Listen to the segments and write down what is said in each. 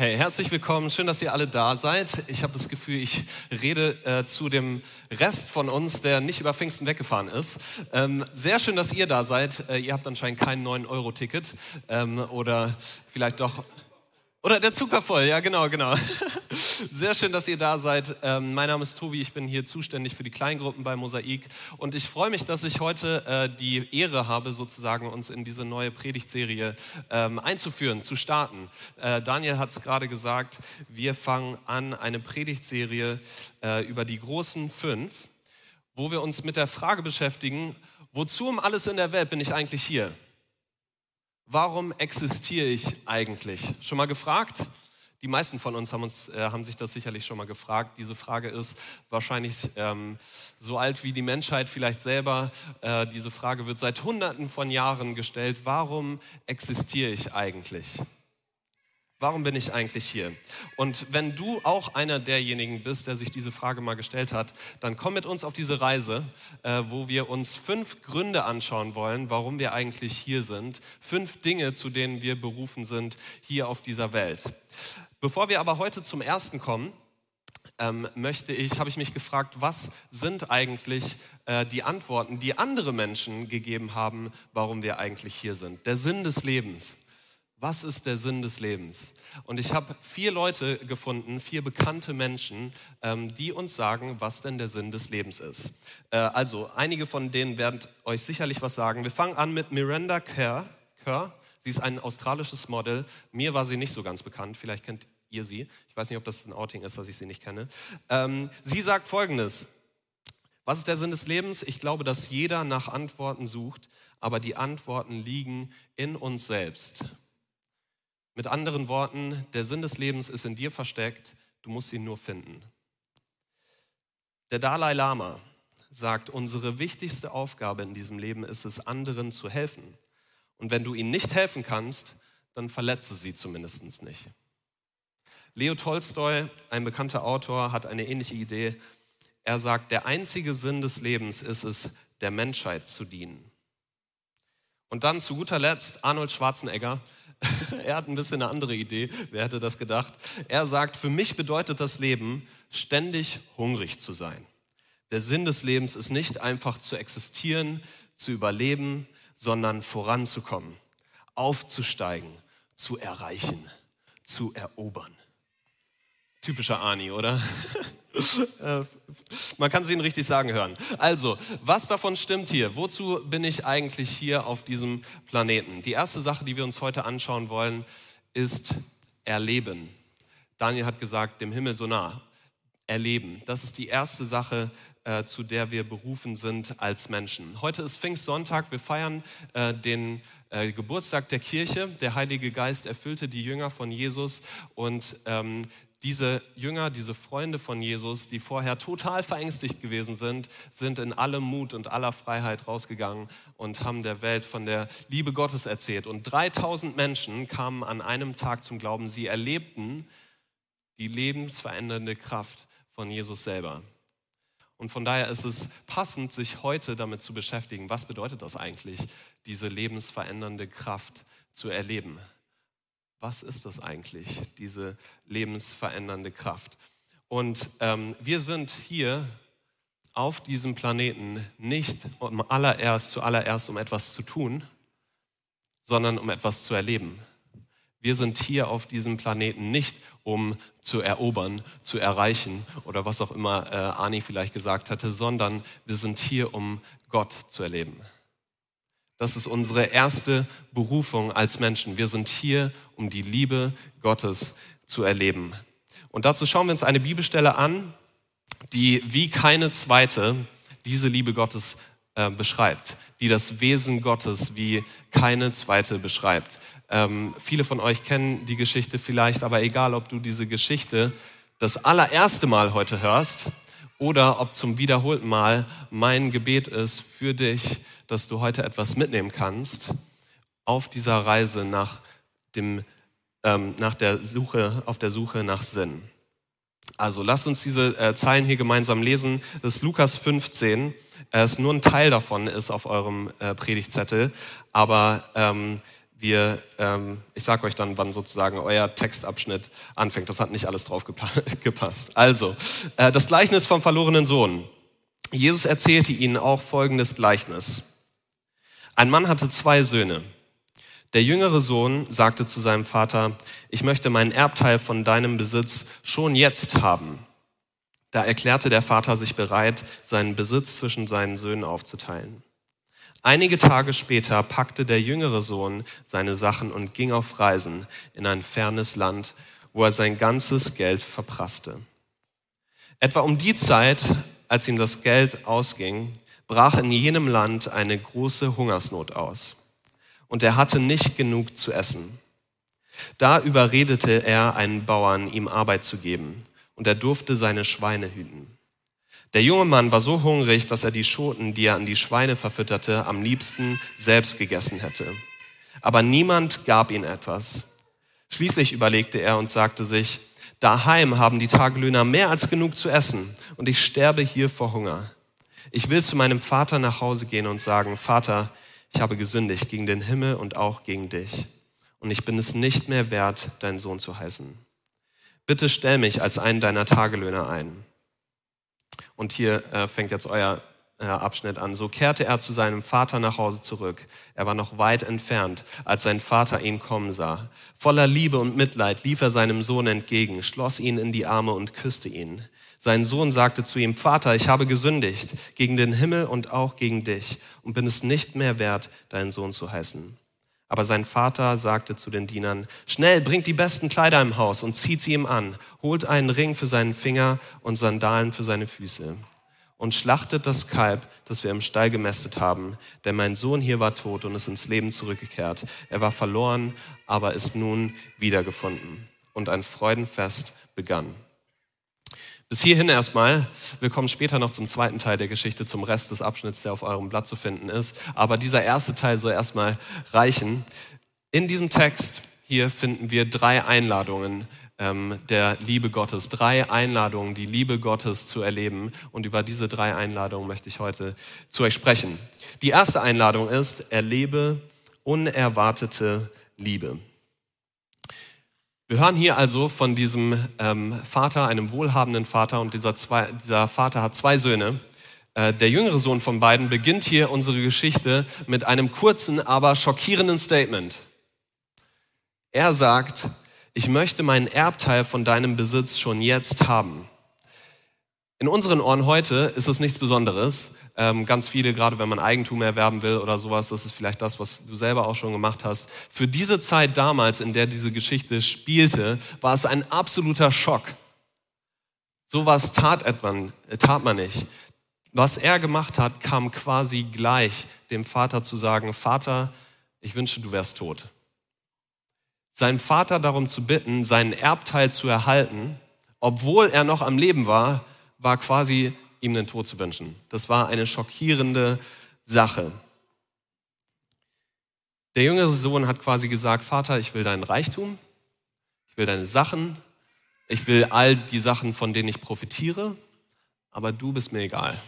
Hey, herzlich willkommen. Schön, dass ihr alle da seid. Ich habe das Gefühl, ich rede äh, zu dem Rest von uns, der nicht über Pfingsten weggefahren ist. Ähm, sehr schön, dass ihr da seid. Äh, ihr habt anscheinend kein 9-Euro-Ticket ähm, oder vielleicht doch oder der Zug war voll, ja genau, genau. Sehr schön, dass ihr da seid. Ähm, mein Name ist Tobi, ich bin hier zuständig für die Kleingruppen bei Mosaik und ich freue mich, dass ich heute äh, die Ehre habe, sozusagen uns in diese neue Predigtserie ähm, einzuführen, zu starten. Äh, Daniel hat es gerade gesagt, wir fangen an eine Predigtserie äh, über die großen fünf, wo wir uns mit der Frage beschäftigen, wozu um alles in der Welt bin ich eigentlich hier? Warum existiere ich eigentlich? Schon mal gefragt? Die meisten von uns haben, uns, äh, haben sich das sicherlich schon mal gefragt. Diese Frage ist wahrscheinlich ähm, so alt wie die Menschheit vielleicht selber. Äh, diese Frage wird seit Hunderten von Jahren gestellt. Warum existiere ich eigentlich? Warum bin ich eigentlich hier? Und wenn du auch einer derjenigen bist, der sich diese Frage mal gestellt hat, dann komm mit uns auf diese Reise, äh, wo wir uns fünf Gründe anschauen wollen, warum wir eigentlich hier sind. Fünf Dinge, zu denen wir berufen sind hier auf dieser Welt. Bevor wir aber heute zum ersten kommen, ähm, möchte ich, habe ich mich gefragt, was sind eigentlich äh, die Antworten, die andere Menschen gegeben haben, warum wir eigentlich hier sind? Der Sinn des Lebens. Was ist der Sinn des Lebens? Und ich habe vier Leute gefunden, vier bekannte Menschen, ähm, die uns sagen, was denn der Sinn des Lebens ist. Äh, also, einige von denen werden euch sicherlich was sagen. Wir fangen an mit Miranda Kerr. Kerr. Sie ist ein australisches Model. Mir war sie nicht so ganz bekannt. Vielleicht kennt ihr sie. Ich weiß nicht, ob das ein Outing ist, dass ich sie nicht kenne. Ähm, sie sagt Folgendes. Was ist der Sinn des Lebens? Ich glaube, dass jeder nach Antworten sucht, aber die Antworten liegen in uns selbst. Mit anderen Worten, der Sinn des Lebens ist in dir versteckt, du musst ihn nur finden. Der Dalai Lama sagt, unsere wichtigste Aufgabe in diesem Leben ist es, anderen zu helfen. Und wenn du ihnen nicht helfen kannst, dann verletze sie zumindest nicht. Leo Tolstoi, ein bekannter Autor, hat eine ähnliche Idee. Er sagt, der einzige Sinn des Lebens ist es, der Menschheit zu dienen. Und dann zu guter Letzt Arnold Schwarzenegger, er hat ein bisschen eine andere Idee. Wer hätte das gedacht? Er sagt, für mich bedeutet das Leben, ständig hungrig zu sein. Der Sinn des Lebens ist nicht einfach zu existieren, zu überleben, sondern voranzukommen, aufzusteigen, zu erreichen, zu erobern. Typischer Ani, oder? Äh, man kann es Ihnen richtig sagen hören. Also, was davon stimmt hier? Wozu bin ich eigentlich hier auf diesem Planeten? Die erste Sache, die wir uns heute anschauen wollen, ist Erleben. Daniel hat gesagt, dem Himmel so nah. Erleben. Das ist die erste Sache, äh, zu der wir berufen sind als Menschen. Heute ist Pfingstsonntag. Wir feiern äh, den äh, Geburtstag der Kirche. Der Heilige Geist erfüllte die Jünger von Jesus und ähm, diese Jünger, diese Freunde von Jesus, die vorher total verängstigt gewesen sind, sind in allem Mut und aller Freiheit rausgegangen und haben der Welt von der Liebe Gottes erzählt. Und 3000 Menschen kamen an einem Tag zum Glauben. Sie erlebten die lebensverändernde Kraft von Jesus selber. Und von daher ist es passend, sich heute damit zu beschäftigen, was bedeutet das eigentlich, diese lebensverändernde Kraft zu erleben was ist das eigentlich, diese lebensverändernde Kraft? Und ähm, wir sind hier auf diesem Planeten nicht um allererst, zuallererst um etwas zu tun, sondern um etwas zu erleben. Wir sind hier auf diesem Planeten nicht, um zu erobern, zu erreichen oder was auch immer äh, Ani vielleicht gesagt hatte, sondern wir sind hier, um Gott zu erleben. Das ist unsere erste Berufung als Menschen. Wir sind hier, um die Liebe Gottes zu erleben. Und dazu schauen wir uns eine Bibelstelle an, die wie keine zweite diese Liebe Gottes äh, beschreibt, die das Wesen Gottes wie keine zweite beschreibt. Ähm, viele von euch kennen die Geschichte vielleicht, aber egal, ob du diese Geschichte das allererste Mal heute hörst oder ob zum wiederholten Mal mein Gebet ist für dich, dass du heute etwas mitnehmen kannst auf dieser Reise nach, dem, ähm, nach der Suche, auf der Suche nach Sinn. Also lasst uns diese äh, Zeilen hier gemeinsam lesen. Das ist Lukas 15. Es ist nur ein Teil davon ist auf eurem äh, Predigtzettel, aber ähm, wir, ähm, ich sage euch dann, wann sozusagen euer Textabschnitt anfängt. Das hat nicht alles drauf gepasst. Also, äh, das Gleichnis vom verlorenen Sohn. Jesus erzählte ihnen auch folgendes Gleichnis. Ein Mann hatte zwei Söhne. Der jüngere Sohn sagte zu seinem Vater, ich möchte meinen Erbteil von deinem Besitz schon jetzt haben. Da erklärte der Vater sich bereit, seinen Besitz zwischen seinen Söhnen aufzuteilen. Einige Tage später packte der jüngere Sohn seine Sachen und ging auf Reisen in ein fernes Land, wo er sein ganzes Geld verprasste. Etwa um die Zeit, als ihm das Geld ausging, brach in jenem Land eine große Hungersnot aus. Und er hatte nicht genug zu essen. Da überredete er einen Bauern, ihm Arbeit zu geben, und er durfte seine Schweine hüten. Der junge Mann war so hungrig, dass er die Schoten, die er an die Schweine verfütterte, am liebsten selbst gegessen hätte. Aber niemand gab ihm etwas. Schließlich überlegte er und sagte sich, daheim haben die Tagelöhner mehr als genug zu essen und ich sterbe hier vor Hunger. Ich will zu meinem Vater nach Hause gehen und sagen, Vater, ich habe gesündigt gegen den Himmel und auch gegen dich. Und ich bin es nicht mehr wert, dein Sohn zu heißen. Bitte stell mich als einen deiner Tagelöhner ein. Und hier äh, fängt jetzt euer äh, Abschnitt an. So kehrte er zu seinem Vater nach Hause zurück. Er war noch weit entfernt, als sein Vater ihn kommen sah. Voller Liebe und Mitleid lief er seinem Sohn entgegen, schloss ihn in die Arme und küsste ihn. Sein Sohn sagte zu ihm, Vater, ich habe gesündigt gegen den Himmel und auch gegen dich und bin es nicht mehr wert, deinen Sohn zu heißen. Aber sein Vater sagte zu den Dienern, schnell, bringt die besten Kleider im Haus und zieht sie ihm an, holt einen Ring für seinen Finger und Sandalen für seine Füße und schlachtet das Kalb, das wir im Stall gemästet haben. Denn mein Sohn hier war tot und ist ins Leben zurückgekehrt. Er war verloren, aber ist nun wiedergefunden. Und ein Freudenfest begann. Bis hierhin erstmal. Wir kommen später noch zum zweiten Teil der Geschichte, zum Rest des Abschnitts, der auf eurem Blatt zu finden ist. Aber dieser erste Teil soll erstmal reichen. In diesem Text hier finden wir drei Einladungen ähm, der Liebe Gottes, drei Einladungen, die Liebe Gottes zu erleben. Und über diese drei Einladungen möchte ich heute zu euch sprechen. Die erste Einladung ist, erlebe unerwartete Liebe. Wir hören hier also von diesem ähm, Vater, einem wohlhabenden Vater, und dieser, zwei, dieser Vater hat zwei Söhne. Äh, der jüngere Sohn von beiden beginnt hier unsere Geschichte mit einem kurzen, aber schockierenden Statement. Er sagt, ich möchte meinen Erbteil von deinem Besitz schon jetzt haben. In unseren Ohren heute ist es nichts Besonderes. Ähm, ganz viele, gerade wenn man Eigentum erwerben will oder sowas, das ist vielleicht das, was du selber auch schon gemacht hast. Für diese Zeit damals, in der diese Geschichte spielte, war es ein absoluter Schock. Sowas tat, etwan, tat man nicht. Was er gemacht hat, kam quasi gleich dem Vater zu sagen, Vater, ich wünsche, du wärst tot. Seinen Vater darum zu bitten, seinen Erbteil zu erhalten, obwohl er noch am Leben war, war quasi ihm den Tod zu wünschen. Das war eine schockierende Sache. Der jüngere Sohn hat quasi gesagt, Vater, ich will deinen Reichtum, ich will deine Sachen, ich will all die Sachen, von denen ich profitiere, aber du bist mir egal.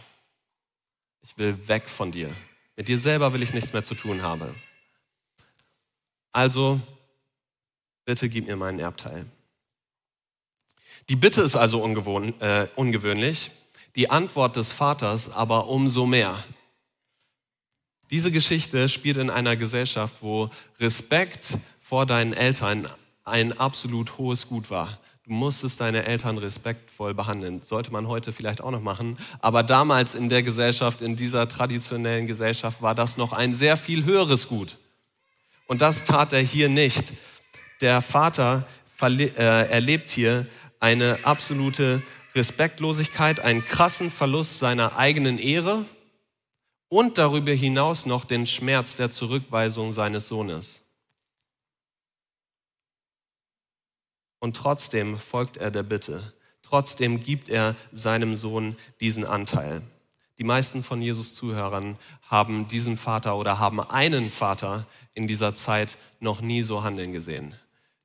Ich will weg von dir. Mit dir selber will ich nichts mehr zu tun haben. Also, bitte gib mir meinen Erbteil. Die Bitte ist also äh, ungewöhnlich, die Antwort des Vaters aber umso mehr. Diese Geschichte spielt in einer Gesellschaft, wo Respekt vor deinen Eltern ein absolut hohes Gut war. Du musstest deine Eltern respektvoll behandeln. Sollte man heute vielleicht auch noch machen. Aber damals in der Gesellschaft, in dieser traditionellen Gesellschaft, war das noch ein sehr viel höheres Gut. Und das tat er hier nicht. Der Vater äh, erlebt hier eine absolute Respektlosigkeit, einen krassen Verlust seiner eigenen Ehre und darüber hinaus noch den Schmerz der Zurückweisung seines Sohnes. Und trotzdem folgt er der Bitte. Trotzdem gibt er seinem Sohn diesen Anteil. Die meisten von Jesus Zuhörern haben diesen Vater oder haben einen Vater in dieser Zeit noch nie so handeln gesehen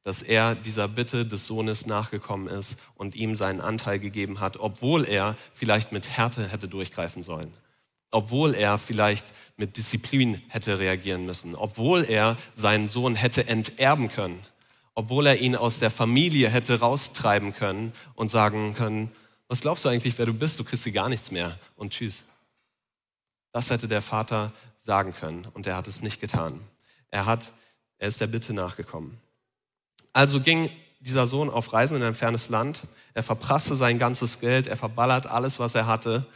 dass er dieser Bitte des Sohnes nachgekommen ist und ihm seinen Anteil gegeben hat, obwohl er vielleicht mit Härte hätte durchgreifen sollen. obwohl er vielleicht mit Disziplin hätte reagieren müssen, obwohl er seinen Sohn hätte enterben können, obwohl er ihn aus der Familie hätte raustreiben können und sagen können, was glaubst du eigentlich, wer du bist? Du kriegst sie gar nichts mehr und tschüss. Das hätte der Vater sagen können und er hat es nicht getan. Er hat, er ist der Bitte nachgekommen. Also ging dieser Sohn auf Reisen in ein fernes Land. Er verprasste sein ganzes Geld, er verballert alles, was er hatte.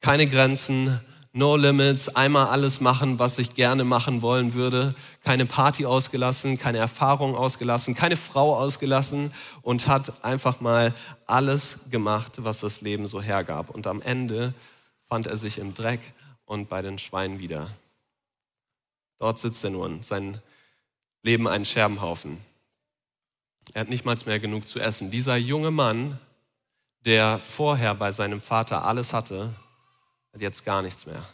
Keine Grenzen, no limits, einmal alles machen, was ich gerne machen wollen würde. Keine Party ausgelassen, keine Erfahrung ausgelassen, keine Frau ausgelassen und hat einfach mal alles gemacht, was das Leben so hergab. Und am Ende fand er sich im Dreck und bei den Schweinen wieder. Dort sitzt er nun, sein Leben ein Scherbenhaufen. Er hat nicht mal mehr genug zu essen. Dieser junge Mann, der vorher bei seinem Vater alles hatte, hat jetzt gar nichts mehr.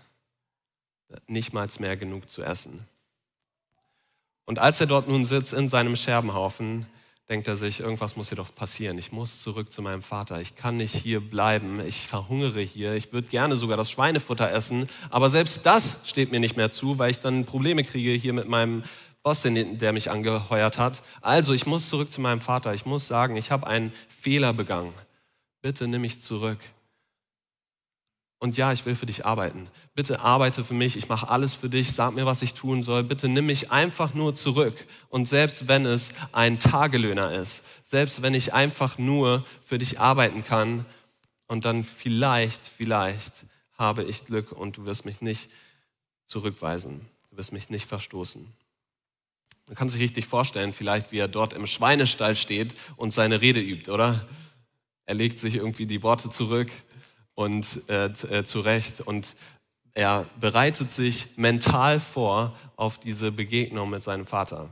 Nicht mal mehr genug zu essen. Und als er dort nun sitzt in seinem Scherbenhaufen, denkt er sich, irgendwas muss hier doch passieren. Ich muss zurück zu meinem Vater. Ich kann nicht hier bleiben. Ich verhungere hier. Ich würde gerne sogar das Schweinefutter essen. Aber selbst das steht mir nicht mehr zu, weil ich dann Probleme kriege hier mit meinem Boss, der mich angeheuert hat. Also, ich muss zurück zu meinem Vater. Ich muss sagen, ich habe einen Fehler begangen. Bitte nimm mich zurück. Und ja, ich will für dich arbeiten. Bitte arbeite für mich. Ich mache alles für dich. Sag mir, was ich tun soll. Bitte nimm mich einfach nur zurück. Und selbst wenn es ein Tagelöhner ist, selbst wenn ich einfach nur für dich arbeiten kann und dann vielleicht, vielleicht habe ich Glück und du wirst mich nicht zurückweisen. Du wirst mich nicht verstoßen. Man kann sich richtig vorstellen, vielleicht wie er dort im Schweinestall steht und seine Rede übt, oder? Er legt sich irgendwie die Worte zurück und äh, äh, zurecht und er bereitet sich mental vor auf diese Begegnung mit seinem Vater.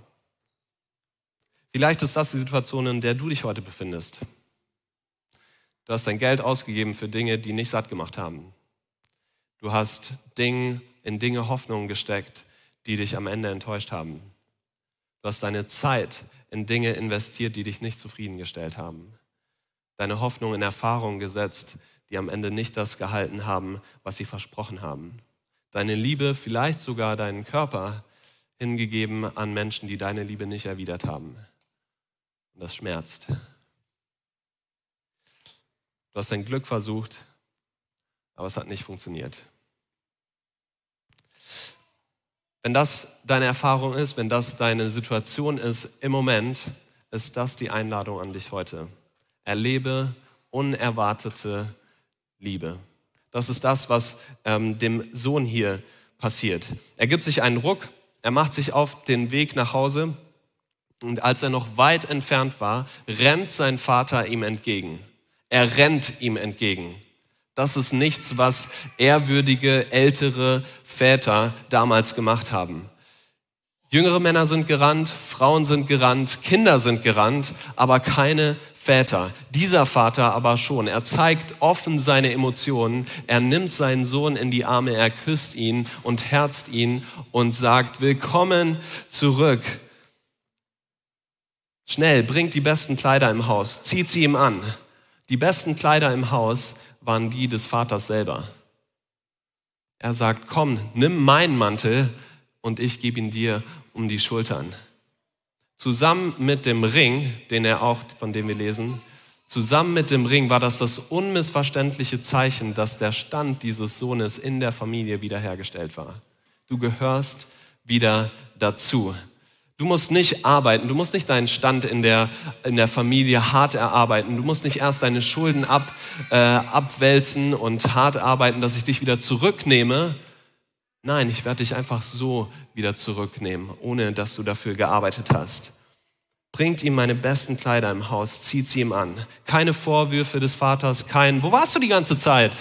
Vielleicht ist das die Situation, in der du dich heute befindest. Du hast dein Geld ausgegeben für Dinge, die nicht satt gemacht haben. Du hast Ding, in Dinge Hoffnung gesteckt, die dich am Ende enttäuscht haben. Du hast deine Zeit in Dinge investiert, die dich nicht zufriedengestellt haben. Deine Hoffnung in Erfahrungen gesetzt, die am Ende nicht das gehalten haben, was sie versprochen haben. Deine Liebe, vielleicht sogar deinen Körper hingegeben an Menschen, die deine Liebe nicht erwidert haben. Und das schmerzt. Du hast dein Glück versucht, aber es hat nicht funktioniert. Wenn das deine Erfahrung ist, wenn das deine Situation ist im Moment, ist das die Einladung an dich heute. Erlebe unerwartete Liebe. Das ist das, was ähm, dem Sohn hier passiert. Er gibt sich einen Ruck, er macht sich auf den Weg nach Hause und als er noch weit entfernt war, rennt sein Vater ihm entgegen. Er rennt ihm entgegen. Das ist nichts, was ehrwürdige ältere Väter damals gemacht haben. Jüngere Männer sind gerannt, Frauen sind gerannt, Kinder sind gerannt, aber keine Väter. Dieser Vater aber schon. Er zeigt offen seine Emotionen. Er nimmt seinen Sohn in die Arme, er küsst ihn und herzt ihn und sagt, willkommen zurück. Schnell, bringt die besten Kleider im Haus, zieht sie ihm an. Die besten Kleider im Haus waren die des Vaters selber. Er sagt, komm, nimm meinen Mantel und ich gebe ihn dir um die Schultern. Zusammen mit dem Ring, den er auch, von dem wir lesen, zusammen mit dem Ring war das das unmissverständliche Zeichen, dass der Stand dieses Sohnes in der Familie wiederhergestellt war. Du gehörst wieder dazu. Du musst nicht arbeiten, du musst nicht deinen Stand in der, in der Familie hart erarbeiten, du musst nicht erst deine Schulden ab, äh, abwälzen und hart arbeiten, dass ich dich wieder zurücknehme, Nein, ich werde dich einfach so wieder zurücknehmen, ohne dass du dafür gearbeitet hast. Bringt ihm meine besten Kleider im Haus, zieht sie ihm an. Keine Vorwürfe des Vaters, kein, wo warst du die ganze Zeit?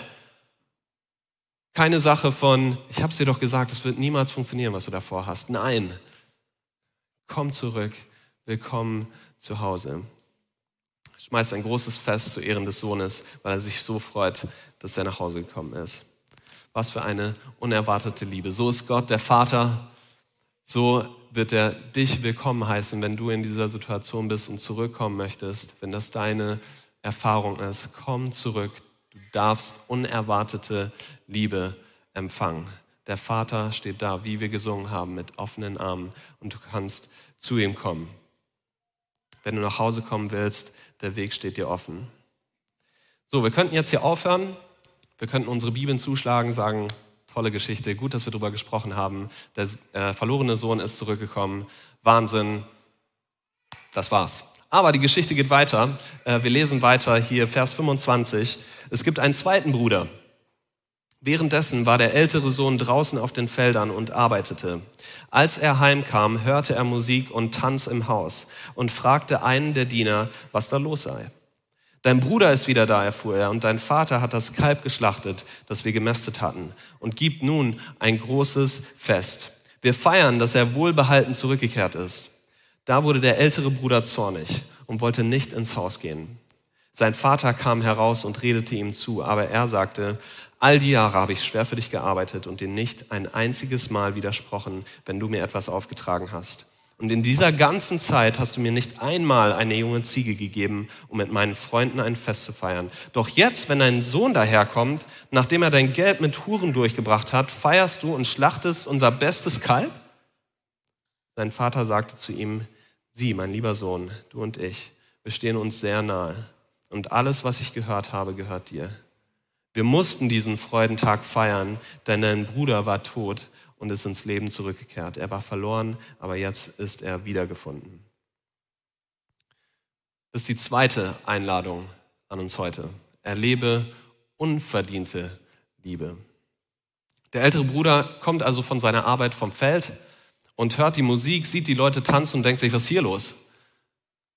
Keine Sache von, ich habe es dir doch gesagt, es wird niemals funktionieren, was du davor hast. Nein, komm zurück, willkommen zu Hause. Schmeißt ein großes Fest zu Ehren des Sohnes, weil er sich so freut, dass er nach Hause gekommen ist. Was für eine unerwartete Liebe. So ist Gott, der Vater. So wird er dich willkommen heißen, wenn du in dieser Situation bist und zurückkommen möchtest, wenn das deine Erfahrung ist. Komm zurück. Du darfst unerwartete Liebe Empfang. Der Vater steht da, wie wir gesungen haben, mit offenen Armen und du kannst zu ihm kommen. Wenn du nach Hause kommen willst, der Weg steht dir offen. So, wir könnten jetzt hier aufhören. Wir könnten unsere Bibeln zuschlagen, sagen, tolle Geschichte, gut, dass wir darüber gesprochen haben. Der äh, verlorene Sohn ist zurückgekommen. Wahnsinn. Das war's. Aber die Geschichte geht weiter. Äh, wir lesen weiter hier, Vers 25. Es gibt einen zweiten Bruder. Währenddessen war der ältere Sohn draußen auf den Feldern und arbeitete. Als er heimkam, hörte er Musik und Tanz im Haus und fragte einen der Diener, was da los sei. Dein Bruder ist wieder da, erfuhr er, und dein Vater hat das Kalb geschlachtet, das wir gemästet hatten, und gibt nun ein großes Fest. Wir feiern, dass er wohlbehalten zurückgekehrt ist. Da wurde der ältere Bruder zornig und wollte nicht ins Haus gehen. Sein Vater kam heraus und redete ihm zu, aber er sagte, all die Jahre habe ich schwer für dich gearbeitet und dir nicht ein einziges Mal widersprochen, wenn du mir etwas aufgetragen hast. Und in dieser ganzen Zeit hast du mir nicht einmal eine junge Ziege gegeben, um mit meinen Freunden ein Fest zu feiern. Doch jetzt, wenn dein Sohn daherkommt, nachdem er dein Geld mit Huren durchgebracht hat, feierst du und schlachtest unser bestes Kalb? Sein Vater sagte zu ihm, Sieh, mein lieber Sohn, du und ich, wir stehen uns sehr nahe. Und alles, was ich gehört habe, gehört dir. Wir mussten diesen Freudentag feiern, denn dein Bruder war tot und ist ins Leben zurückgekehrt. Er war verloren, aber jetzt ist er wiedergefunden. Das ist die zweite Einladung an uns heute. Erlebe unverdiente Liebe. Der ältere Bruder kommt also von seiner Arbeit vom Feld und hört die Musik, sieht die Leute tanzen und denkt sich, was ist hier los?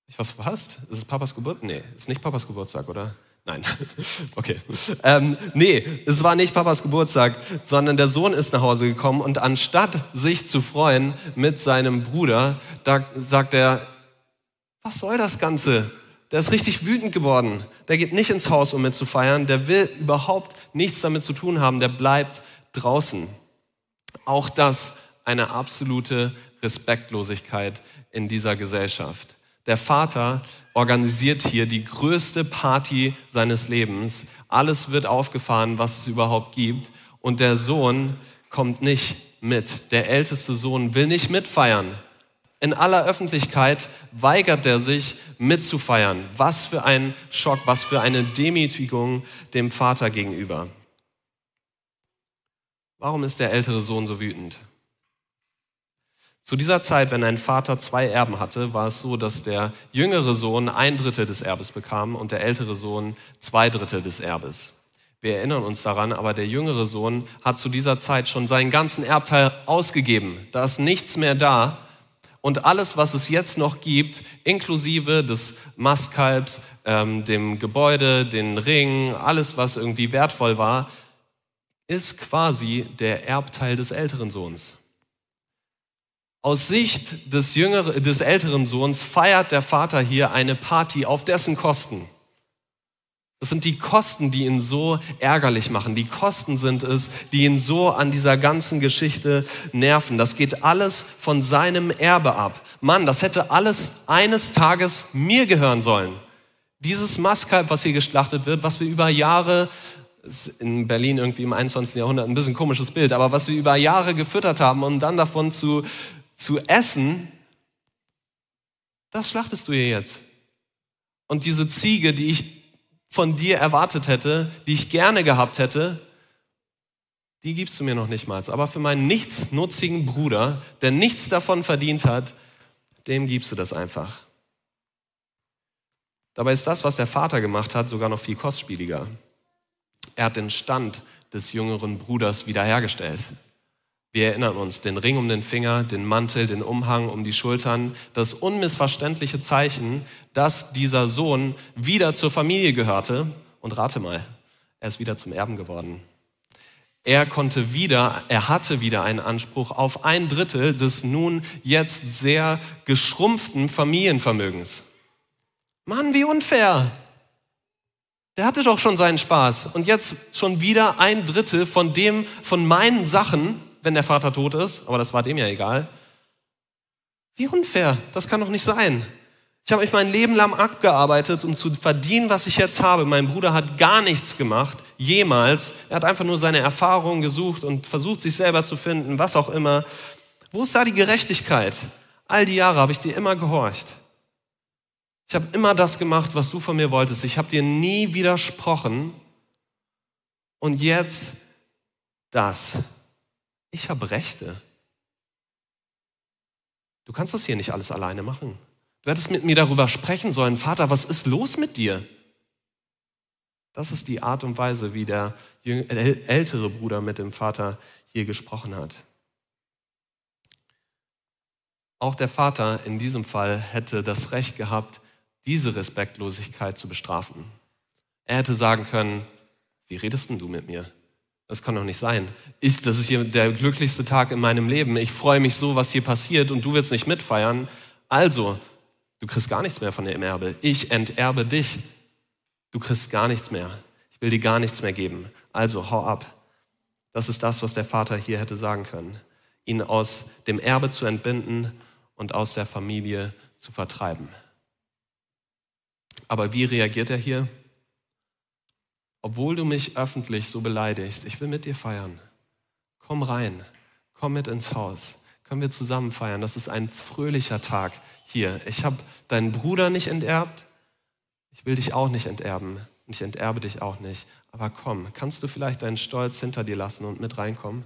Ich was verpasst? Ist es Papas Geburtstag? Nee, ist nicht Papas Geburtstag, oder? Nein. Okay. Ähm, nee, es war nicht Papas Geburtstag, sondern der Sohn ist nach Hause gekommen und anstatt sich zu freuen mit seinem Bruder, da sagt er, was soll das Ganze? Der ist richtig wütend geworden. Der geht nicht ins Haus, um mitzufeiern. Der will überhaupt nichts damit zu tun haben. Der bleibt draußen. Auch das eine absolute Respektlosigkeit in dieser Gesellschaft. Der Vater organisiert hier die größte Party seines Lebens. Alles wird aufgefahren, was es überhaupt gibt. Und der Sohn kommt nicht mit. Der älteste Sohn will nicht mitfeiern. In aller Öffentlichkeit weigert er sich mitzufeiern. Was für ein Schock, was für eine Demütigung dem Vater gegenüber. Warum ist der ältere Sohn so wütend? Zu dieser Zeit, wenn ein Vater zwei Erben hatte, war es so, dass der jüngere Sohn ein Drittel des Erbes bekam und der ältere Sohn zwei Drittel des Erbes. Wir erinnern uns daran, aber der jüngere Sohn hat zu dieser Zeit schon seinen ganzen Erbteil ausgegeben. Da ist nichts mehr da. Und alles, was es jetzt noch gibt, inklusive des Mastkalbs, ähm, dem Gebäude, den Ring, alles, was irgendwie wertvoll war, ist quasi der Erbteil des älteren Sohns. Aus Sicht des, jüngeren, des älteren Sohns feiert der Vater hier eine Party auf dessen Kosten. Das sind die Kosten, die ihn so ärgerlich machen. Die Kosten sind es, die ihn so an dieser ganzen Geschichte nerven. Das geht alles von seinem Erbe ab. Mann, das hätte alles eines Tages mir gehören sollen. Dieses Maskalb, was hier geschlachtet wird, was wir über Jahre, in Berlin irgendwie im 21. Jahrhundert ein bisschen komisches Bild, aber was wir über Jahre gefüttert haben, um dann davon zu zu essen, das schlachtest du hier jetzt. Und diese Ziege, die ich von dir erwartet hätte, die ich gerne gehabt hätte, die gibst du mir noch nicht mal. Aber für meinen nichtsnutzigen Bruder, der nichts davon verdient hat, dem gibst du das einfach. Dabei ist das, was der Vater gemacht hat, sogar noch viel kostspieliger. Er hat den Stand des jüngeren Bruders wiederhergestellt. Wir erinnern uns, den Ring um den Finger, den Mantel, den Umhang um die Schultern, das unmissverständliche Zeichen, dass dieser Sohn wieder zur Familie gehörte. Und rate mal, er ist wieder zum Erben geworden. Er konnte wieder, er hatte wieder einen Anspruch auf ein Drittel des nun jetzt sehr geschrumpften Familienvermögens. Mann, wie unfair! Der hatte doch schon seinen Spaß und jetzt schon wieder ein Drittel von dem, von meinen Sachen, wenn der Vater tot ist, aber das war dem ja egal. Wie unfair, das kann doch nicht sein. Ich habe mich mein Leben lang abgearbeitet, um zu verdienen, was ich jetzt habe. Mein Bruder hat gar nichts gemacht, jemals. Er hat einfach nur seine Erfahrungen gesucht und versucht, sich selber zu finden, was auch immer. Wo ist da die Gerechtigkeit? All die Jahre habe ich dir immer gehorcht. Ich habe immer das gemacht, was du von mir wolltest. Ich habe dir nie widersprochen. Und jetzt das. Ich habe Rechte. Du kannst das hier nicht alles alleine machen. Du hättest mit mir darüber sprechen sollen, Vater, was ist los mit dir? Das ist die Art und Weise, wie der ältere Bruder mit dem Vater hier gesprochen hat. Auch der Vater in diesem Fall hätte das Recht gehabt, diese Respektlosigkeit zu bestrafen. Er hätte sagen können, wie redest denn du mit mir? Das kann doch nicht sein. Ich, das ist hier der glücklichste Tag in meinem Leben. Ich freue mich so, was hier passiert und du willst nicht mitfeiern. Also, Du kriegst gar nichts mehr von dem Erbe. Ich enterbe dich. Du kriegst gar nichts mehr. Ich will dir gar nichts mehr geben. Also hau ab. Das ist das, was der Vater hier hätte sagen können. Ihn aus dem Erbe zu entbinden und aus der Familie zu vertreiben. Aber wie reagiert er hier? Obwohl du mich öffentlich so beleidigst, ich will mit dir feiern. Komm rein, komm mit ins Haus können wir zusammen feiern. Das ist ein fröhlicher Tag hier. Ich habe deinen Bruder nicht enterbt. Ich will dich auch nicht enterben. Und ich enterbe dich auch nicht. Aber komm, kannst du vielleicht deinen Stolz hinter dir lassen und mit reinkommen,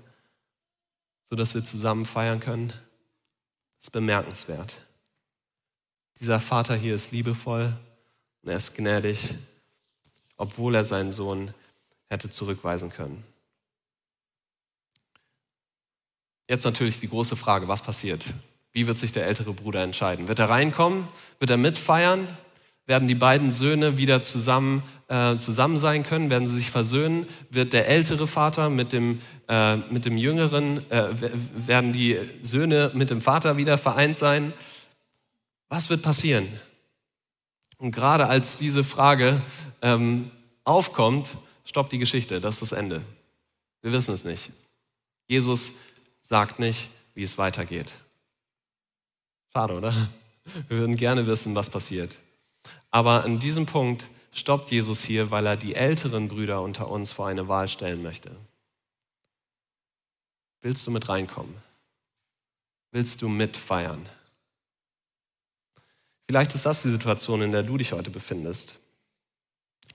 sodass wir zusammen feiern können? Das ist bemerkenswert. Dieser Vater hier ist liebevoll und er ist gnädig, obwohl er seinen Sohn hätte zurückweisen können. Jetzt natürlich die große Frage, was passiert? Wie wird sich der ältere Bruder entscheiden? Wird er reinkommen? Wird er mitfeiern? Werden die beiden Söhne wieder zusammen, äh, zusammen sein können? Werden sie sich versöhnen? Wird der ältere Vater mit dem, äh, mit dem jüngeren, äh, werden die Söhne mit dem Vater wieder vereint sein? Was wird passieren? Und gerade als diese Frage ähm, aufkommt, stoppt die Geschichte. Das ist das Ende. Wir wissen es nicht. Jesus sagt nicht, wie es weitergeht. Schade, oder? Wir würden gerne wissen, was passiert. Aber an diesem Punkt stoppt Jesus hier, weil er die älteren Brüder unter uns vor eine Wahl stellen möchte. Willst du mit reinkommen? Willst du mitfeiern? Vielleicht ist das die Situation, in der du dich heute befindest.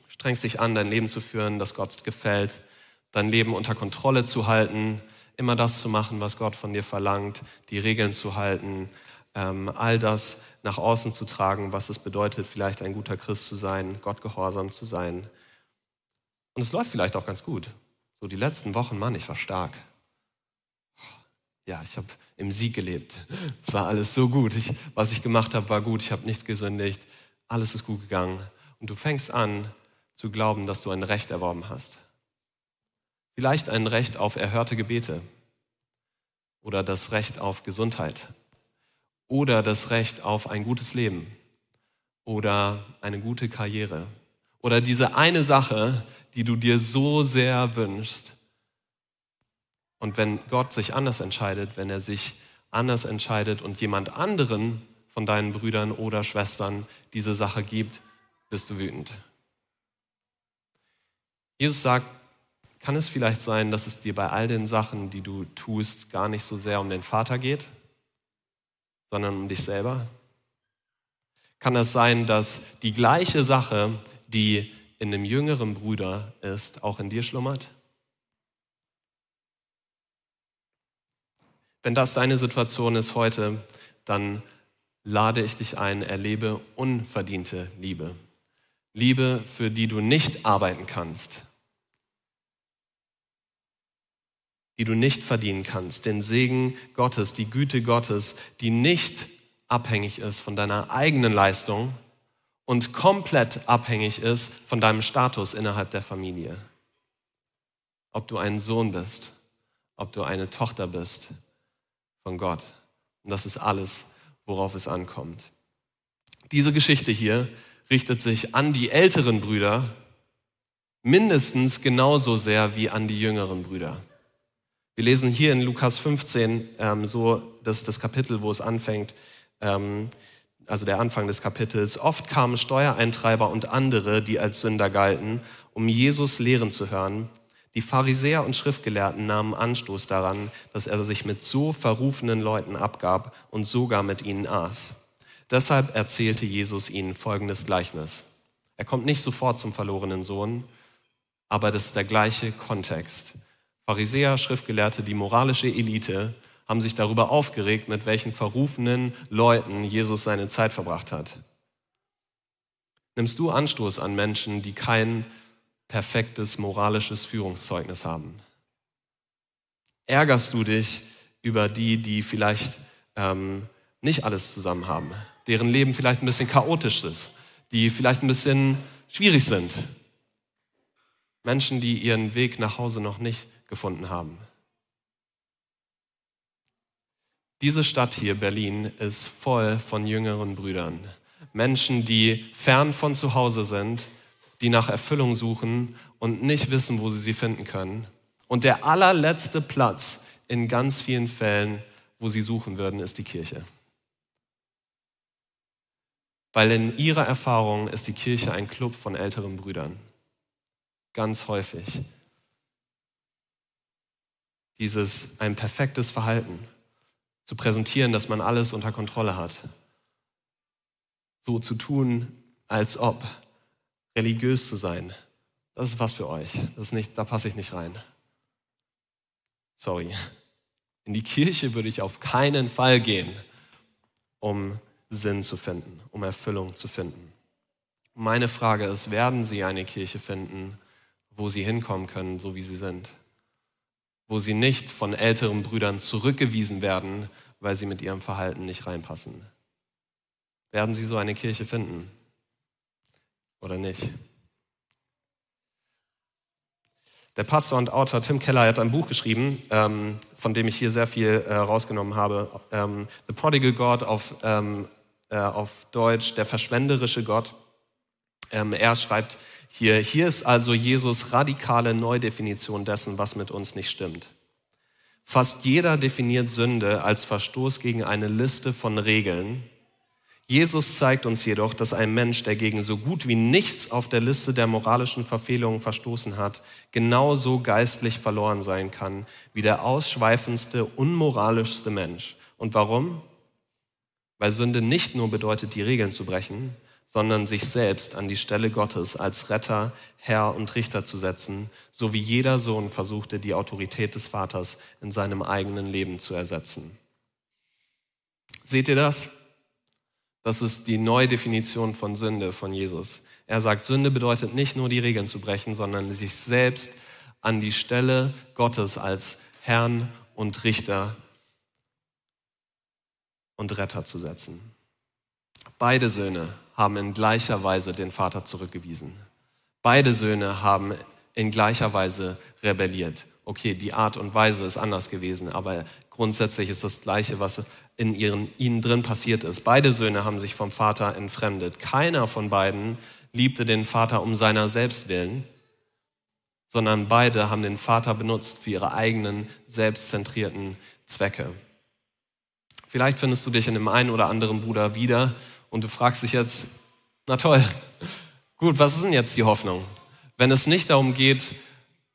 Strengst dich an, dein Leben zu führen, das Gott gefällt, dein Leben unter Kontrolle zu halten, immer das zu machen, was Gott von dir verlangt, die Regeln zu halten, ähm, all das nach außen zu tragen, was es bedeutet, vielleicht ein guter Christ zu sein, Gott gehorsam zu sein. Und es läuft vielleicht auch ganz gut. So die letzten Wochen, Mann, ich war stark. Ja, ich habe im Sieg gelebt. Es war alles so gut. Ich, was ich gemacht habe, war gut. Ich habe nichts gesündigt. Alles ist gut gegangen. Und du fängst an zu glauben, dass du ein Recht erworben hast. Vielleicht ein Recht auf erhörte Gebete oder das Recht auf Gesundheit oder das Recht auf ein gutes Leben oder eine gute Karriere oder diese eine Sache, die du dir so sehr wünschst. Und wenn Gott sich anders entscheidet, wenn er sich anders entscheidet und jemand anderen von deinen Brüdern oder Schwestern diese Sache gibt, bist du wütend. Jesus sagt, kann es vielleicht sein, dass es dir bei all den Sachen, die du tust, gar nicht so sehr um den Vater geht, sondern um dich selber? Kann es sein, dass die gleiche Sache, die in dem jüngeren Bruder ist, auch in dir schlummert? Wenn das deine Situation ist heute, dann lade ich dich ein, erlebe unverdiente Liebe. Liebe, für die du nicht arbeiten kannst, die du nicht verdienen kannst, den Segen Gottes, die Güte Gottes, die nicht abhängig ist von deiner eigenen Leistung und komplett abhängig ist von deinem Status innerhalb der Familie. Ob du ein Sohn bist, ob du eine Tochter bist von Gott. Und das ist alles, worauf es ankommt. Diese Geschichte hier richtet sich an die älteren Brüder mindestens genauso sehr wie an die jüngeren Brüder. Wir lesen hier in Lukas 15, ähm, so das, das Kapitel, wo es anfängt. Ähm, also der Anfang des Kapitels, oft kamen Steuereintreiber und andere, die als Sünder galten, um Jesus lehren zu hören. Die Pharisäer und Schriftgelehrten nahmen Anstoß daran, dass er sich mit so verrufenen Leuten abgab und sogar mit ihnen aß. Deshalb erzählte Jesus ihnen folgendes Gleichnis. Er kommt nicht sofort zum verlorenen Sohn, aber das ist der gleiche Kontext. Pharisäer, Schriftgelehrte, die moralische Elite haben sich darüber aufgeregt, mit welchen verrufenen Leuten Jesus seine Zeit verbracht hat. Nimmst du Anstoß an Menschen, die kein perfektes moralisches Führungszeugnis haben? Ärgerst du dich über die, die vielleicht ähm, nicht alles zusammen haben, deren Leben vielleicht ein bisschen chaotisch ist, die vielleicht ein bisschen schwierig sind? Menschen, die ihren Weg nach Hause noch nicht gefunden haben. Diese Stadt hier, Berlin, ist voll von jüngeren Brüdern. Menschen, die fern von zu Hause sind, die nach Erfüllung suchen und nicht wissen, wo sie sie finden können. Und der allerletzte Platz in ganz vielen Fällen, wo sie suchen würden, ist die Kirche. Weil in ihrer Erfahrung ist die Kirche ein Club von älteren Brüdern. Ganz häufig. Dieses ein perfektes Verhalten, zu präsentieren, dass man alles unter Kontrolle hat. So zu tun, als ob religiös zu sein, das ist was für euch. Das ist nicht, da passe ich nicht rein. Sorry. In die Kirche würde ich auf keinen Fall gehen, um Sinn zu finden, um Erfüllung zu finden. Meine Frage ist, werden Sie eine Kirche finden, wo Sie hinkommen können, so wie Sie sind? wo sie nicht von älteren Brüdern zurückgewiesen werden, weil sie mit ihrem Verhalten nicht reinpassen. Werden sie so eine Kirche finden oder nicht? Der Pastor und Autor Tim Keller hat ein Buch geschrieben, ähm, von dem ich hier sehr viel äh, rausgenommen habe. Ähm, The Prodigal God auf, ähm, äh, auf Deutsch, der verschwenderische Gott. Ähm, er schreibt hier, hier ist also Jesus radikale Neudefinition dessen, was mit uns nicht stimmt. Fast jeder definiert Sünde als Verstoß gegen eine Liste von Regeln. Jesus zeigt uns jedoch, dass ein Mensch, der gegen so gut wie nichts auf der Liste der moralischen Verfehlungen verstoßen hat, genauso geistlich verloren sein kann wie der ausschweifendste, unmoralischste Mensch. Und warum? Weil Sünde nicht nur bedeutet, die Regeln zu brechen, sondern sich selbst an die Stelle Gottes als Retter, Herr und Richter zu setzen, so wie jeder Sohn versuchte, die Autorität des Vaters in seinem eigenen Leben zu ersetzen. Seht ihr das? Das ist die Neudefinition von Sünde von Jesus. Er sagt, Sünde bedeutet nicht nur die Regeln zu brechen, sondern sich selbst an die Stelle Gottes als Herrn und Richter und Retter zu setzen. Beide Söhne haben in gleicher Weise den Vater zurückgewiesen. Beide Söhne haben in gleicher Weise rebelliert. Okay, die Art und Weise ist anders gewesen, aber grundsätzlich ist das Gleiche, was in ihren, ihnen drin passiert ist. Beide Söhne haben sich vom Vater entfremdet. Keiner von beiden liebte den Vater um seiner selbst willen, sondern beide haben den Vater benutzt für ihre eigenen selbstzentrierten Zwecke. Vielleicht findest du dich in dem einen oder anderen Bruder wieder und du fragst dich jetzt, na toll, gut, was ist denn jetzt die Hoffnung? Wenn es nicht darum geht,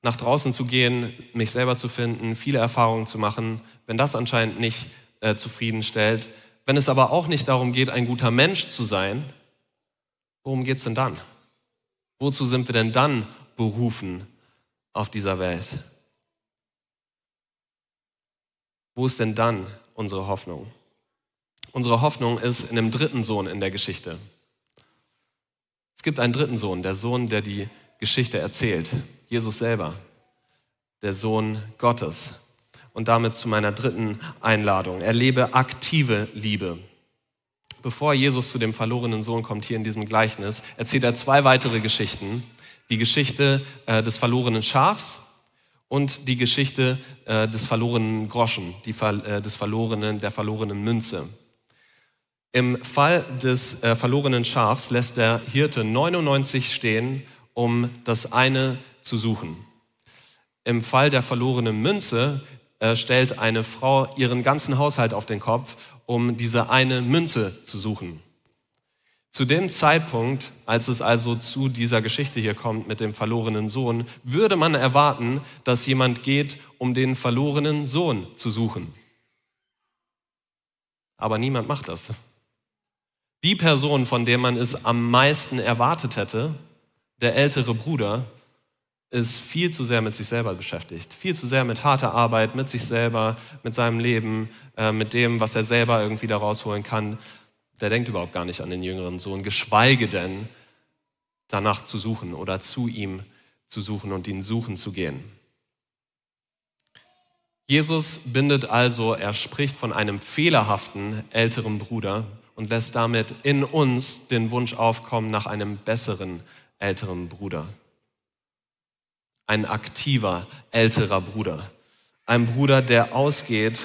nach draußen zu gehen, mich selber zu finden, viele Erfahrungen zu machen, wenn das anscheinend nicht äh, zufriedenstellt, wenn es aber auch nicht darum geht, ein guter Mensch zu sein, worum geht es denn dann? Wozu sind wir denn dann berufen auf dieser Welt? Wo ist denn dann unsere Hoffnung? Unsere Hoffnung ist in dem dritten Sohn in der Geschichte. Es gibt einen dritten Sohn, der Sohn, der die Geschichte erzählt. Jesus selber, der Sohn Gottes. Und damit zu meiner dritten Einladung. Erlebe aktive Liebe. Bevor Jesus zu dem verlorenen Sohn kommt, hier in diesem Gleichnis, erzählt er zwei weitere Geschichten. Die Geschichte äh, des verlorenen Schafs und die Geschichte äh, des verlorenen Groschen, die, äh, des verlorenen, der verlorenen Münze. Im Fall des äh, verlorenen Schafs lässt der Hirte 99 stehen, um das eine zu suchen. Im Fall der verlorenen Münze äh, stellt eine Frau ihren ganzen Haushalt auf den Kopf, um diese eine Münze zu suchen. Zu dem Zeitpunkt, als es also zu dieser Geschichte hier kommt mit dem verlorenen Sohn, würde man erwarten, dass jemand geht, um den verlorenen Sohn zu suchen. Aber niemand macht das. Die Person, von der man es am meisten erwartet hätte, der ältere Bruder, ist viel zu sehr mit sich selber beschäftigt, viel zu sehr mit harter Arbeit, mit sich selber, mit seinem Leben, äh, mit dem, was er selber irgendwie da rausholen kann. Der denkt überhaupt gar nicht an den jüngeren Sohn, geschweige denn danach zu suchen oder zu ihm zu suchen und ihn suchen zu gehen. Jesus bindet also, er spricht von einem fehlerhaften älteren Bruder und lässt damit in uns den Wunsch aufkommen nach einem besseren älteren Bruder ein aktiver, älterer Bruder. Ein Bruder, der ausgeht,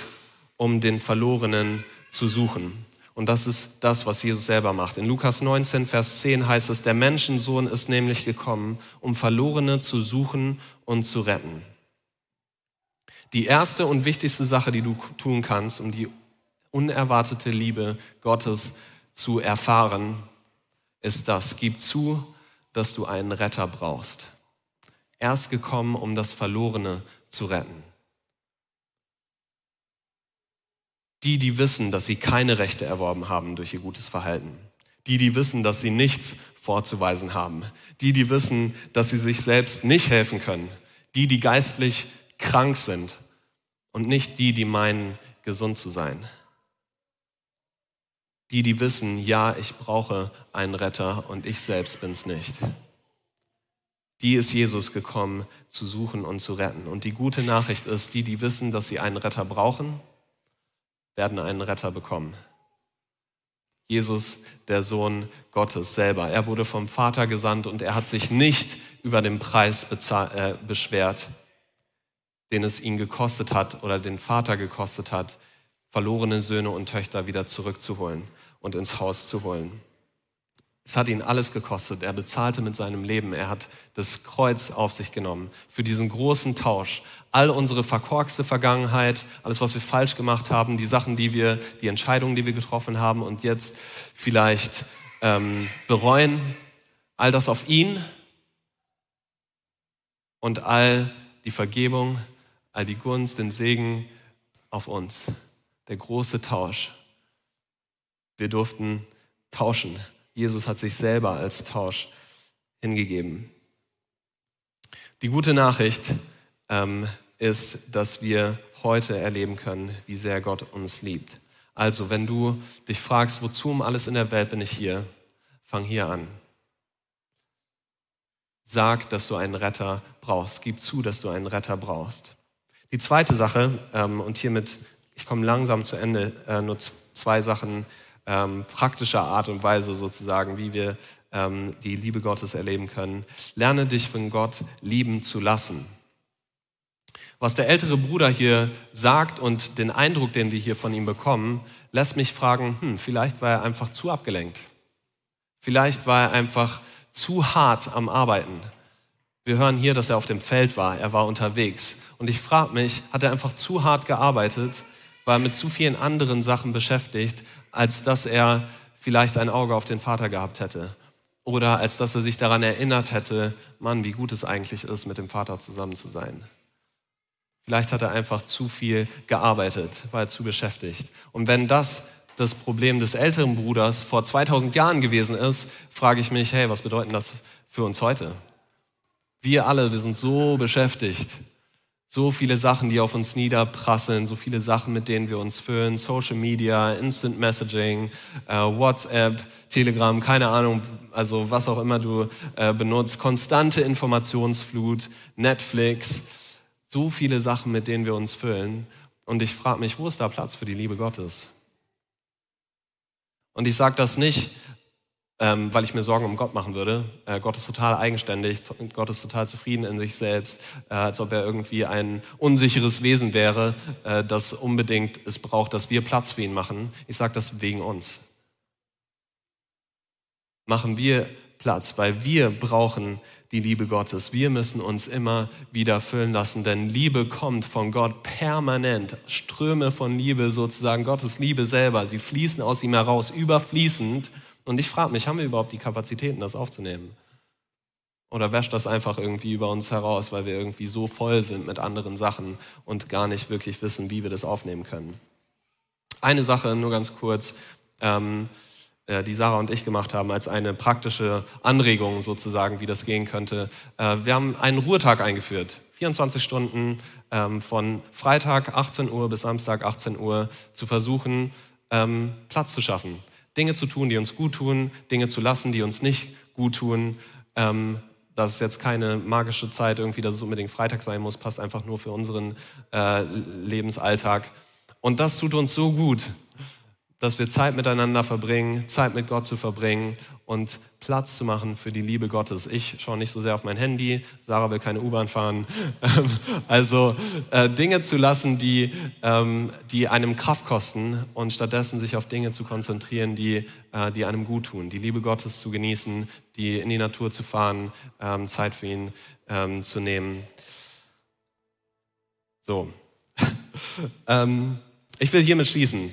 um den Verlorenen zu suchen. Und das ist das, was Jesus selber macht. In Lukas 19, Vers 10 heißt es, der Menschensohn ist nämlich gekommen, um Verlorene zu suchen und zu retten. Die erste und wichtigste Sache, die du tun kannst, um die unerwartete Liebe Gottes zu erfahren, ist das. Gib zu, dass du einen Retter brauchst. Er ist gekommen, um das Verlorene zu retten. Die, die wissen, dass sie keine Rechte erworben haben durch ihr gutes Verhalten. Die, die wissen, dass sie nichts vorzuweisen haben. Die, die wissen, dass sie sich selbst nicht helfen können. Die, die geistlich krank sind. Und nicht die, die meinen, gesund zu sein. Die, die wissen, ja, ich brauche einen Retter und ich selbst bin's nicht die ist Jesus gekommen zu suchen und zu retten. Und die gute Nachricht ist, die, die wissen, dass sie einen Retter brauchen, werden einen Retter bekommen. Jesus, der Sohn Gottes selber. Er wurde vom Vater gesandt und er hat sich nicht über den Preis äh, beschwert, den es ihn gekostet hat oder den Vater gekostet hat, verlorene Söhne und Töchter wieder zurückzuholen und ins Haus zu holen. Es hat ihn alles gekostet. Er bezahlte mit seinem Leben. Er hat das Kreuz auf sich genommen für diesen großen Tausch. All unsere verkorkste Vergangenheit, alles, was wir falsch gemacht haben, die Sachen, die wir, die Entscheidungen, die wir getroffen haben und jetzt vielleicht ähm, bereuen, all das auf ihn und all die Vergebung, all die Gunst, den Segen auf uns. Der große Tausch. Wir durften tauschen Jesus hat sich selber als Tausch hingegeben. Die gute Nachricht ähm, ist, dass wir heute erleben können, wie sehr Gott uns liebt. Also, wenn du dich fragst, wozu um alles in der Welt bin ich hier, fang hier an. Sag, dass du einen Retter brauchst. Gib zu, dass du einen Retter brauchst. Die zweite Sache, ähm, und hiermit, ich komme langsam zu Ende, äh, nur zwei Sachen, ähm, praktischer Art und Weise sozusagen, wie wir ähm, die Liebe Gottes erleben können. Lerne dich von Gott lieben zu lassen. Was der ältere Bruder hier sagt und den Eindruck, den wir hier von ihm bekommen, lässt mich fragen, hm, vielleicht war er einfach zu abgelenkt. Vielleicht war er einfach zu hart am Arbeiten. Wir hören hier, dass er auf dem Feld war, er war unterwegs. Und ich frage mich, hat er einfach zu hart gearbeitet, war mit zu vielen anderen Sachen beschäftigt, als dass er vielleicht ein Auge auf den Vater gehabt hätte. Oder als dass er sich daran erinnert hätte, Mann, wie gut es eigentlich ist, mit dem Vater zusammen zu sein. Vielleicht hat er einfach zu viel gearbeitet, war er zu beschäftigt. Und wenn das das Problem des älteren Bruders vor 2000 Jahren gewesen ist, frage ich mich, hey, was bedeutet das für uns heute? Wir alle, wir sind so beschäftigt so viele Sachen, die auf uns niederprasseln, so viele Sachen, mit denen wir uns füllen. Social Media, Instant Messaging, äh, WhatsApp, Telegram, keine Ahnung, also was auch immer du äh, benutzt. Konstante Informationsflut, Netflix, so viele Sachen, mit denen wir uns füllen. Und ich frage mich, wo ist da Platz für die Liebe Gottes? Und ich sage das nicht, ähm, weil ich mir Sorgen um Gott machen würde. Äh, Gott ist total eigenständig, Gott ist total zufrieden in sich selbst, äh, als ob er irgendwie ein unsicheres Wesen wäre, äh, das unbedingt es braucht, dass wir Platz für ihn machen. Ich sage das wegen uns. Machen wir Platz, weil wir brauchen die Liebe Gottes. Wir müssen uns immer wieder füllen lassen, denn Liebe kommt von Gott permanent. Ströme von Liebe sozusagen, Gottes Liebe selber, sie fließen aus ihm heraus, überfließend Und ich frage mich, haben wir überhaupt die Kapazitäten, das aufzunehmen? Oder wäscht das einfach irgendwie über uns heraus, weil wir irgendwie so voll sind mit anderen Sachen und gar nicht wirklich wissen, wie wir das aufnehmen können? Eine Sache nur ganz kurz, ähm, äh, die Sarah und ich gemacht haben, als eine praktische Anregung sozusagen, wie das gehen könnte. Äh, wir haben einen Ruhetag eingeführt. 24 Stunden ähm, von Freitag 18 Uhr bis Samstag 18 Uhr zu versuchen, ähm, Platz zu schaffen. Dinge zu tun, die uns gut tun, Dinge zu lassen, die uns nicht gut tun. Ähm, das ist jetzt keine magische Zeit irgendwie, dass es unbedingt Freitag sein muss, passt einfach nur für unseren äh, Lebensalltag. Und das tut uns so gut, dass wir Zeit miteinander verbringen, Zeit mit Gott zu verbringen und Platz zu machen für die Liebe Gottes. Ich schaue nicht so sehr auf mein Handy, Sarah will keine U-Bahn fahren. Also äh, Dinge zu lassen, die, ähm, die einem Kraft kosten und stattdessen sich auf Dinge zu konzentrieren, die, äh, die einem gut tun. Die Liebe Gottes zu genießen, die in die Natur zu fahren, ähm, Zeit für ihn ähm, zu nehmen. So. ähm, ich will hiermit schließen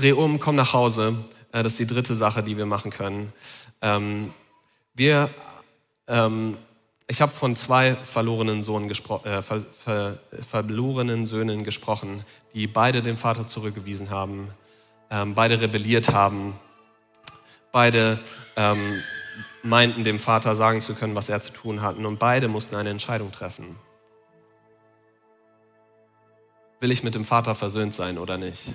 dreh um, komm nach Hause. Äh, das ist die dritte Sache, die wir machen können. Ähm, wir, ähm, ich habe von zwei verlorenen, äh, ver ver verlorenen Söhnen gesprochen, die beide den Vater zurückgewiesen haben, ähm, beide rebelliert haben, beide ähm, meinten dem Vater sagen zu können, was er zu tun hatten und beide mussten eine Entscheidung treffen. Will ich mit dem Vater versöhnt sein oder nicht?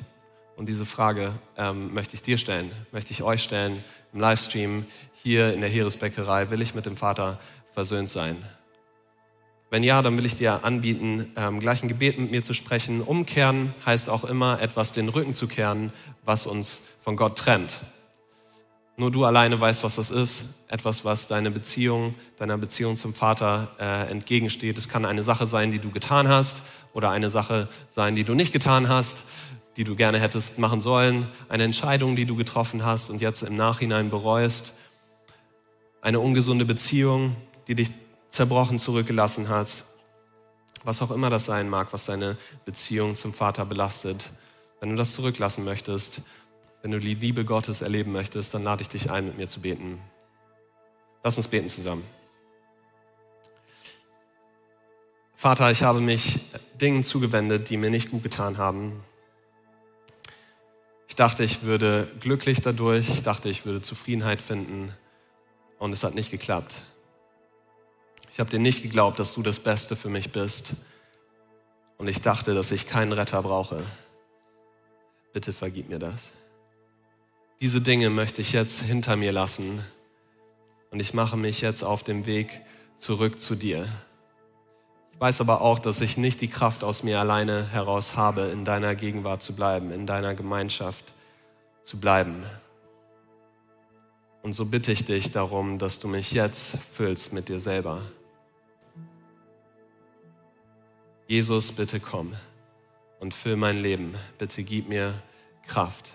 Und diese Frage ähm, möchte ich dir stellen, möchte ich euch stellen im Livestream hier in der Heeresbäckerei. Will ich mit dem Vater versöhnt sein? Wenn ja, dann will ich dir anbieten, ähm, gleich ein Gebet mit mir zu sprechen. Umkehren heißt auch immer, etwas den Rücken zu kehren, was uns von Gott trennt. Nur du alleine weißt, was das ist. Etwas, was deine Beziehung, deiner Beziehung zum Vater äh, entgegensteht. Es kann eine Sache sein, die du getan hast oder eine Sache sein, die du nicht getan hast die du gerne hättest machen sollen, eine Entscheidung, die du getroffen hast und jetzt im Nachhinein bereust, eine ungesunde Beziehung, die dich zerbrochen zurückgelassen hat, was auch immer das sein mag, was deine Beziehung zum Vater belastet. Wenn du das zurücklassen möchtest, wenn du die Liebe Gottes erleben möchtest, dann lade ich dich ein, mit mir zu beten. Lass uns beten zusammen. Vater, ich habe mich Dingen zugewendet, die mir nicht gut getan haben. Ich dachte, ich würde glücklich dadurch, ich dachte, ich würde Zufriedenheit finden und es hat nicht geklappt. Ich habe dir nicht geglaubt, dass du das Beste für mich bist und ich dachte, dass ich keinen Retter brauche. Bitte vergib mir das. Diese Dinge möchte ich jetzt hinter mir lassen und ich mache mich jetzt auf dem Weg zurück zu dir. Ich weiß aber auch, dass ich nicht die Kraft aus mir alleine heraus habe, in deiner Gegenwart zu bleiben, in deiner Gemeinschaft zu bleiben. Und so bitte ich dich darum, dass du mich jetzt füllst mit dir selber. Jesus, bitte komm und füll mein Leben. Bitte gib mir Kraft.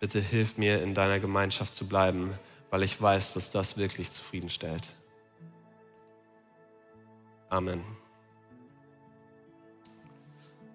Bitte hilf mir, in deiner Gemeinschaft zu bleiben, weil ich weiß, dass das wirklich zufriedenstellt. Amen.